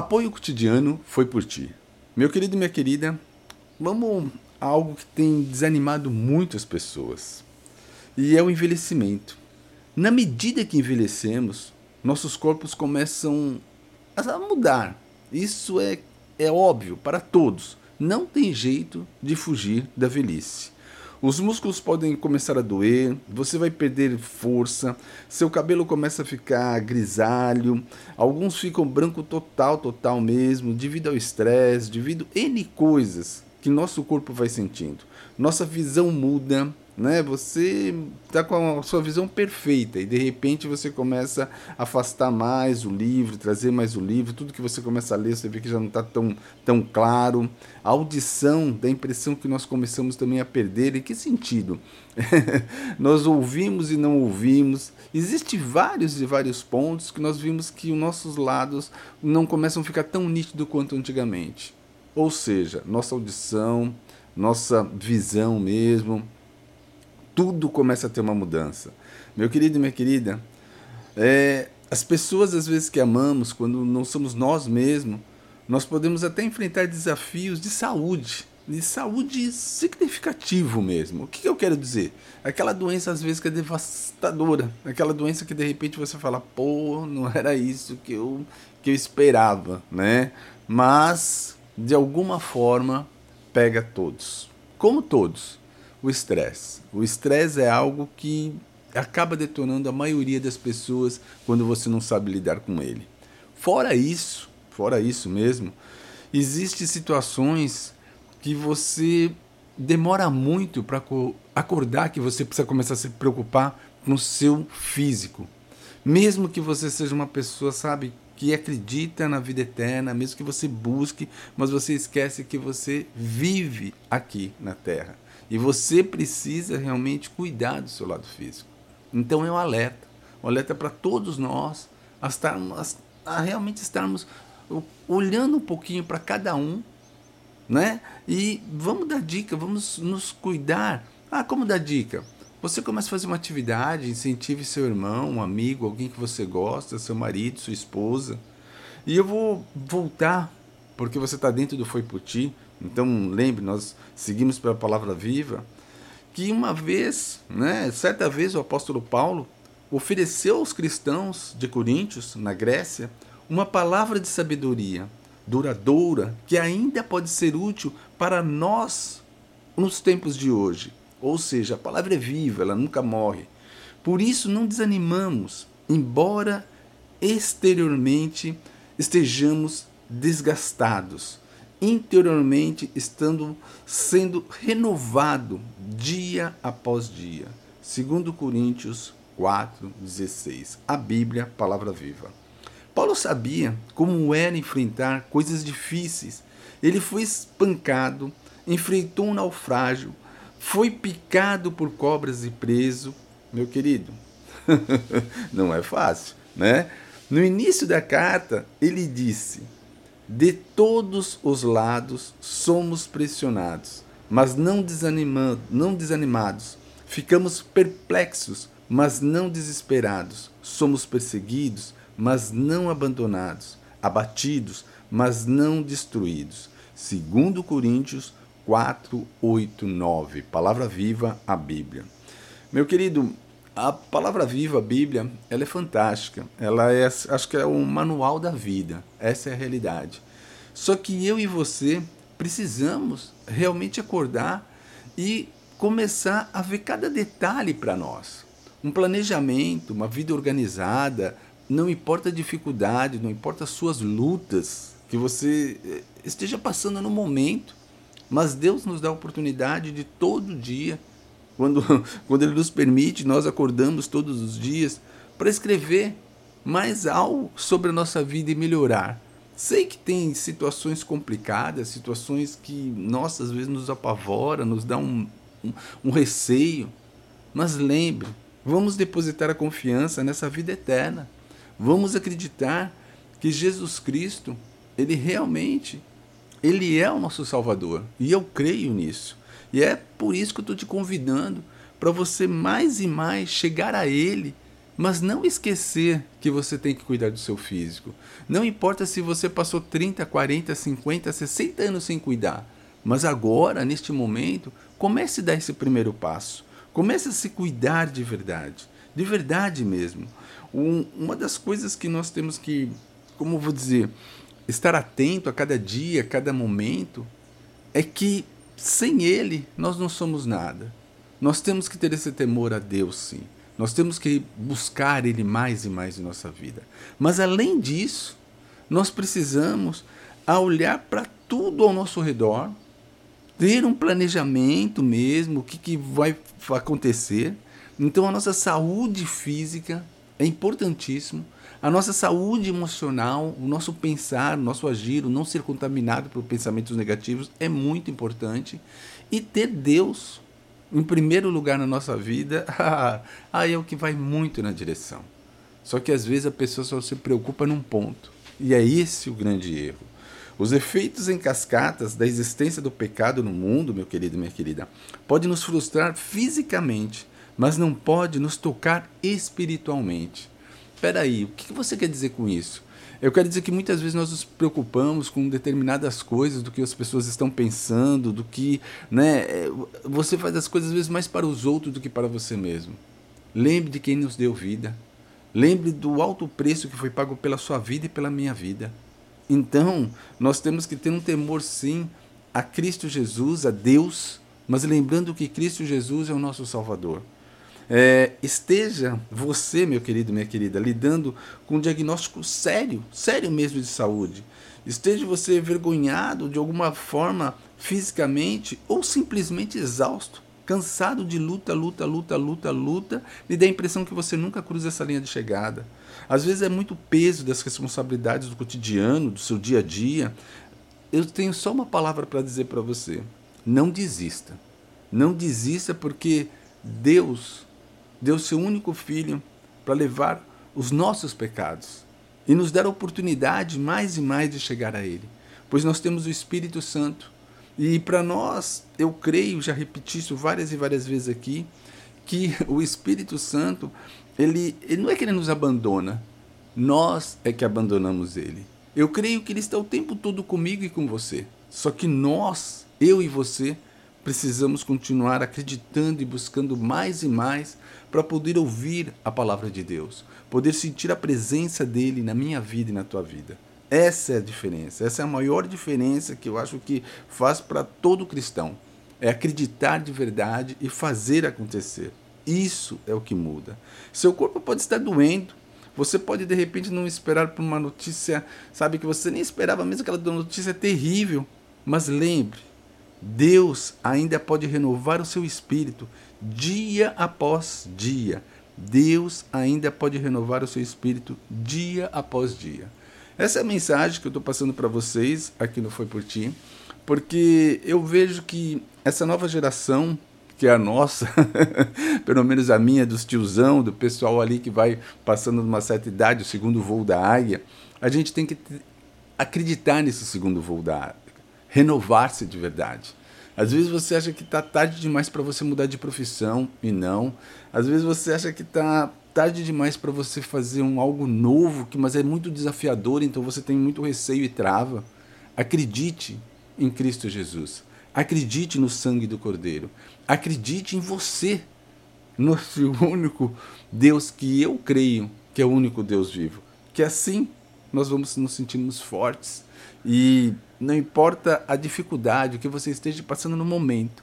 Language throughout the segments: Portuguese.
Apoio cotidiano foi por ti. Meu querido e minha querida, vamos a algo que tem desanimado muitas pessoas. E é o envelhecimento. Na medida que envelhecemos, nossos corpos começam a mudar. Isso é, é óbvio para todos. Não tem jeito de fugir da velhice. Os músculos podem começar a doer, você vai perder força, seu cabelo começa a ficar grisalho, alguns ficam branco total, total mesmo, devido ao estresse, devido a N coisas que nosso corpo vai sentindo. Nossa visão muda, né? Você está com a sua visão perfeita e de repente você começa a afastar mais o livro, trazer mais o livro, tudo que você começa a ler, você vê que já não está tão, tão claro. A audição, da impressão que nós começamos também a perder. Em que sentido? nós ouvimos e não ouvimos. Existem vários e vários pontos que nós vimos que os nossos lados não começam a ficar tão nítido quanto antigamente. Ou seja, nossa audição, nossa visão mesmo, tudo começa a ter uma mudança. Meu querido e minha querida, é, as pessoas às vezes que amamos, quando não somos nós mesmos, nós podemos até enfrentar desafios de saúde, de saúde significativo mesmo. O que, que eu quero dizer? Aquela doença às vezes que é devastadora, aquela doença que de repente você fala, pô, não era isso que eu, que eu esperava, né? Mas, de alguma forma, pega todos. Como todos o estresse. O estresse é algo que acaba detonando a maioria das pessoas quando você não sabe lidar com ele. Fora isso, fora isso mesmo, existem situações que você demora muito para acordar que você precisa começar a se preocupar com o seu físico. Mesmo que você seja uma pessoa, sabe, que acredita na vida eterna, mesmo que você busque, mas você esquece que você vive aqui na terra. E você precisa realmente cuidar do seu lado físico. Então é um alerta. Um alerta para todos nós a, estarmos, a realmente estarmos olhando um pouquinho para cada um, né? E vamos dar dica, vamos nos cuidar. Ah, como dar dica? Você começa a fazer uma atividade, incentive seu irmão, um amigo, alguém que você gosta, seu marido, sua esposa. E eu vou voltar, porque você está dentro do Foi Por Ti, então, lembre, nós seguimos pela palavra viva, que uma vez, né, certa vez o apóstolo Paulo ofereceu aos cristãos de Coríntios, na Grécia, uma palavra de sabedoria duradoura que ainda pode ser útil para nós nos tempos de hoje. Ou seja, a palavra é viva, ela nunca morre. Por isso não desanimamos, embora exteriormente estejamos desgastados interiormente estando sendo renovado dia após dia. Segundo Coríntios 4:16. A Bíblia, palavra viva. Paulo sabia como era enfrentar coisas difíceis. Ele foi espancado, enfrentou um naufrágio, foi picado por cobras e preso. Meu querido, não é fácil, né? No início da carta, ele disse: de todos os lados somos pressionados, mas não, desanimando, não desanimados. Ficamos perplexos, mas não desesperados. Somos perseguidos, mas não abandonados. Abatidos, mas não destruídos. Segundo Coríntios 4, 8, 9. Palavra viva, a Bíblia. Meu querido, a palavra viva, a Bíblia, ela é fantástica. Ela é, acho que é um manual da vida. Essa é a realidade. Só que eu e você precisamos realmente acordar e começar a ver cada detalhe para nós. Um planejamento, uma vida organizada, não importa a dificuldade, não importa as suas lutas que você eh, esteja passando no momento, mas Deus nos dá a oportunidade de todo dia quando, quando Ele nos permite, nós acordamos todos os dias para escrever mais algo sobre a nossa vida e melhorar. Sei que tem situações complicadas, situações que, nossa, às vezes nos apavora, nos dá um, um, um receio, mas lembre, vamos depositar a confiança nessa vida eterna. Vamos acreditar que Jesus Cristo, Ele realmente, Ele é o nosso Salvador. E eu creio nisso. E é por isso que eu estou te convidando para você mais e mais chegar a Ele, mas não esquecer que você tem que cuidar do seu físico. Não importa se você passou 30, 40, 50, 60 anos sem cuidar, mas agora, neste momento, comece a dar esse primeiro passo. Comece a se cuidar de verdade, de verdade mesmo. Um, uma das coisas que nós temos que, como vou dizer, estar atento a cada dia, a cada momento, é que sem Ele nós não somos nada. Nós temos que ter esse temor a Deus, sim. Nós temos que buscar Ele mais e mais em nossa vida. Mas além disso, nós precisamos olhar para tudo ao nosso redor, ter um planejamento mesmo, o que, que vai acontecer. Então a nossa saúde física é importantíssimo. A nossa saúde emocional, o nosso pensar, o nosso agir, o não ser contaminado por pensamentos negativos é muito importante. E ter Deus em primeiro lugar na nossa vida, aí é o que vai muito na direção. Só que às vezes a pessoa só se preocupa num ponto. E é esse o grande erro. Os efeitos em cascatas da existência do pecado no mundo, meu querido minha querida, pode nos frustrar fisicamente, mas não pode nos tocar espiritualmente. Espera aí, o que você quer dizer com isso? Eu quero dizer que muitas vezes nós nos preocupamos com determinadas coisas, do que as pessoas estão pensando, do que. Né, é, você faz as coisas às vezes mais para os outros do que para você mesmo. Lembre de quem nos deu vida. Lembre do alto preço que foi pago pela sua vida e pela minha vida. Então, nós temos que ter um temor, sim, a Cristo Jesus, a Deus, mas lembrando que Cristo Jesus é o nosso Salvador. É, esteja você, meu querido, minha querida, lidando com um diagnóstico sério, sério mesmo de saúde. Esteja você envergonhado de alguma forma fisicamente ou simplesmente exausto, cansado de luta, luta, luta, luta, luta, e dá a impressão que você nunca cruza essa linha de chegada. Às vezes é muito peso das responsabilidades do cotidiano, do seu dia a dia. Eu tenho só uma palavra para dizer para você: não desista. Não desista porque Deus deu seu único filho para levar os nossos pecados e nos dar a oportunidade mais e mais de chegar a Ele, pois nós temos o Espírito Santo. E para nós, eu creio, já repeti isso várias e várias vezes aqui, que o Espírito Santo, ele, ele não é que ele nos abandona, nós é que abandonamos ele. Eu creio que ele está o tempo todo comigo e com você. Só que nós, eu e você, precisamos continuar acreditando e buscando mais e mais para poder ouvir a palavra de Deus, poder sentir a presença dele na minha vida e na tua vida. Essa é a diferença, essa é a maior diferença que eu acho que faz para todo cristão. É acreditar de verdade e fazer acontecer. Isso é o que muda. Seu corpo pode estar doendo, você pode de repente não esperar por uma notícia, sabe, que você nem esperava, mesmo aquela notícia terrível. Mas lembre, Deus ainda pode renovar o seu espírito dia após dia. Deus ainda pode renovar o seu espírito dia após dia. Essa é a mensagem que eu estou passando para vocês aqui no Foi Por Ti, porque eu vejo que essa nova geração, que é a nossa, pelo menos a minha, dos tiozão, do pessoal ali que vai passando numa certa idade, o segundo voo da águia, a gente tem que acreditar nesse segundo voo da renovar-se de verdade. Às vezes você acha que está tarde demais para você mudar de profissão e não. Às vezes você acha que está tarde demais para você fazer um algo novo, que mas é muito desafiador, então você tem muito receio e trava. Acredite em Cristo Jesus. Acredite no sangue do Cordeiro. Acredite em você, no único Deus que eu creio que é o único Deus vivo. Que assim nós vamos nos sentirmos fortes e não importa a dificuldade que você esteja passando no momento,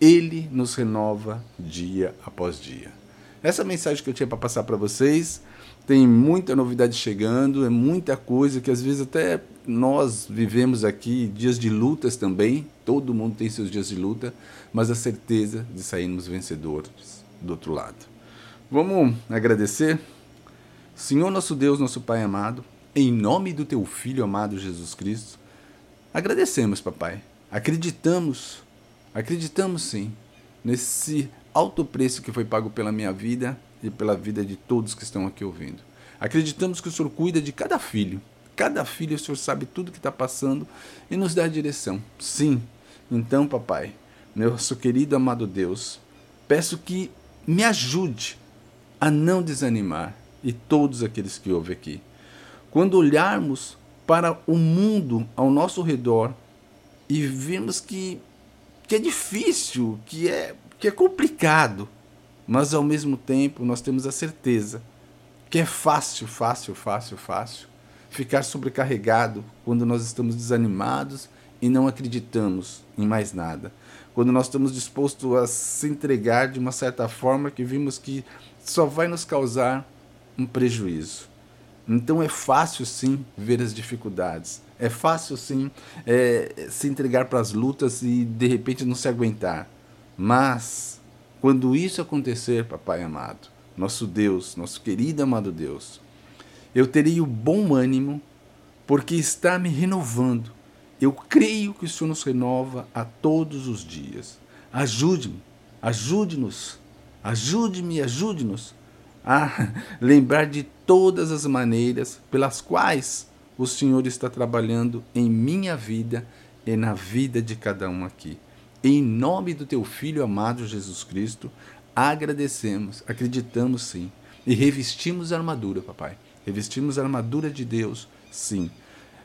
Ele nos renova dia após dia. Essa mensagem que eu tinha para passar para vocês. Tem muita novidade chegando, é muita coisa que às vezes até nós vivemos aqui dias de lutas também. Todo mundo tem seus dias de luta, mas a certeza de sairmos vencedores do outro lado. Vamos agradecer? Senhor nosso Deus, nosso Pai amado, em nome do teu filho amado Jesus Cristo, Agradecemos, papai. Acreditamos, acreditamos sim, nesse alto preço que foi pago pela minha vida e pela vida de todos que estão aqui ouvindo. Acreditamos que o Senhor cuida de cada filho. Cada filho, o Senhor sabe tudo que está passando e nos dá a direção. Sim. Então, papai, nosso querido amado Deus, peço que me ajude a não desanimar e todos aqueles que ouvem aqui. Quando olharmos para o mundo ao nosso redor e vemos que, que é difícil, que é, que é complicado, mas ao mesmo tempo nós temos a certeza que é fácil, fácil, fácil, fácil ficar sobrecarregado quando nós estamos desanimados e não acreditamos em mais nada. Quando nós estamos dispostos a se entregar de uma certa forma que vimos que só vai nos causar um prejuízo. Então é fácil sim ver as dificuldades, é fácil sim é, se entregar para as lutas e de repente não se aguentar. Mas quando isso acontecer, papai amado, nosso Deus, nosso querido amado Deus, eu terei o bom ânimo porque está me renovando. Eu creio que o Senhor nos renova a todos os dias. Ajude-me, ajude-nos, ajude-me, ajude-nos a lembrar de todas as maneiras pelas quais o Senhor está trabalhando em minha vida e na vida de cada um aqui. Em nome do teu filho amado Jesus Cristo, agradecemos, acreditamos sim e revestimos a armadura, papai. Revestimos a armadura de Deus, sim.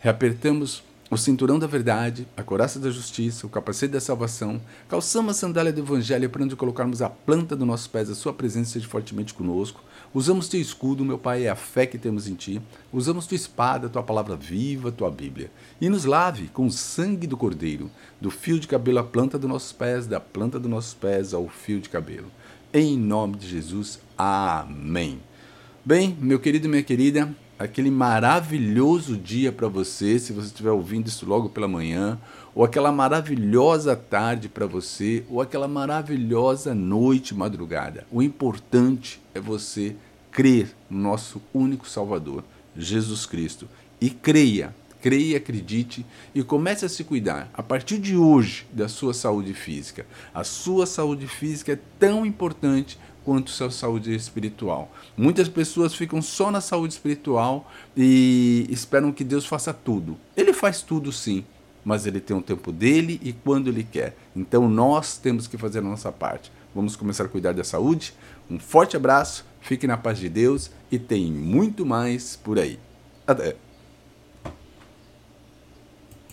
Reapertamos o cinturão da verdade, a coraça da justiça, o capacete da salvação, calçamos a sandália do evangelho para onde colocarmos a planta dos nossos pés, a sua presença seja fortemente conosco. Usamos teu escudo, meu Pai, é a fé que temos em ti. Usamos tua espada, tua palavra viva, tua Bíblia. E nos lave com o sangue do Cordeiro, do fio de cabelo à planta dos nossos pés, da planta dos nossos pés ao fio de cabelo. Em nome de Jesus, amém. Bem, meu querido e minha querida, aquele maravilhoso dia para você, se você estiver ouvindo isso logo pela manhã, ou aquela maravilhosa tarde para você, ou aquela maravilhosa noite, madrugada. O importante é você crer no nosso único Salvador, Jesus Cristo. E creia, creia acredite e comece a se cuidar a partir de hoje da sua saúde física. A sua saúde física é tão importante quanto sua saúde espiritual. Muitas pessoas ficam só na saúde espiritual e esperam que Deus faça tudo. Ele faz tudo sim, mas ele tem um tempo dele e quando ele quer. Então nós temos que fazer a nossa parte. Vamos começar a cuidar da saúde? Um forte abraço, fique na paz de Deus e tem muito mais por aí. Até!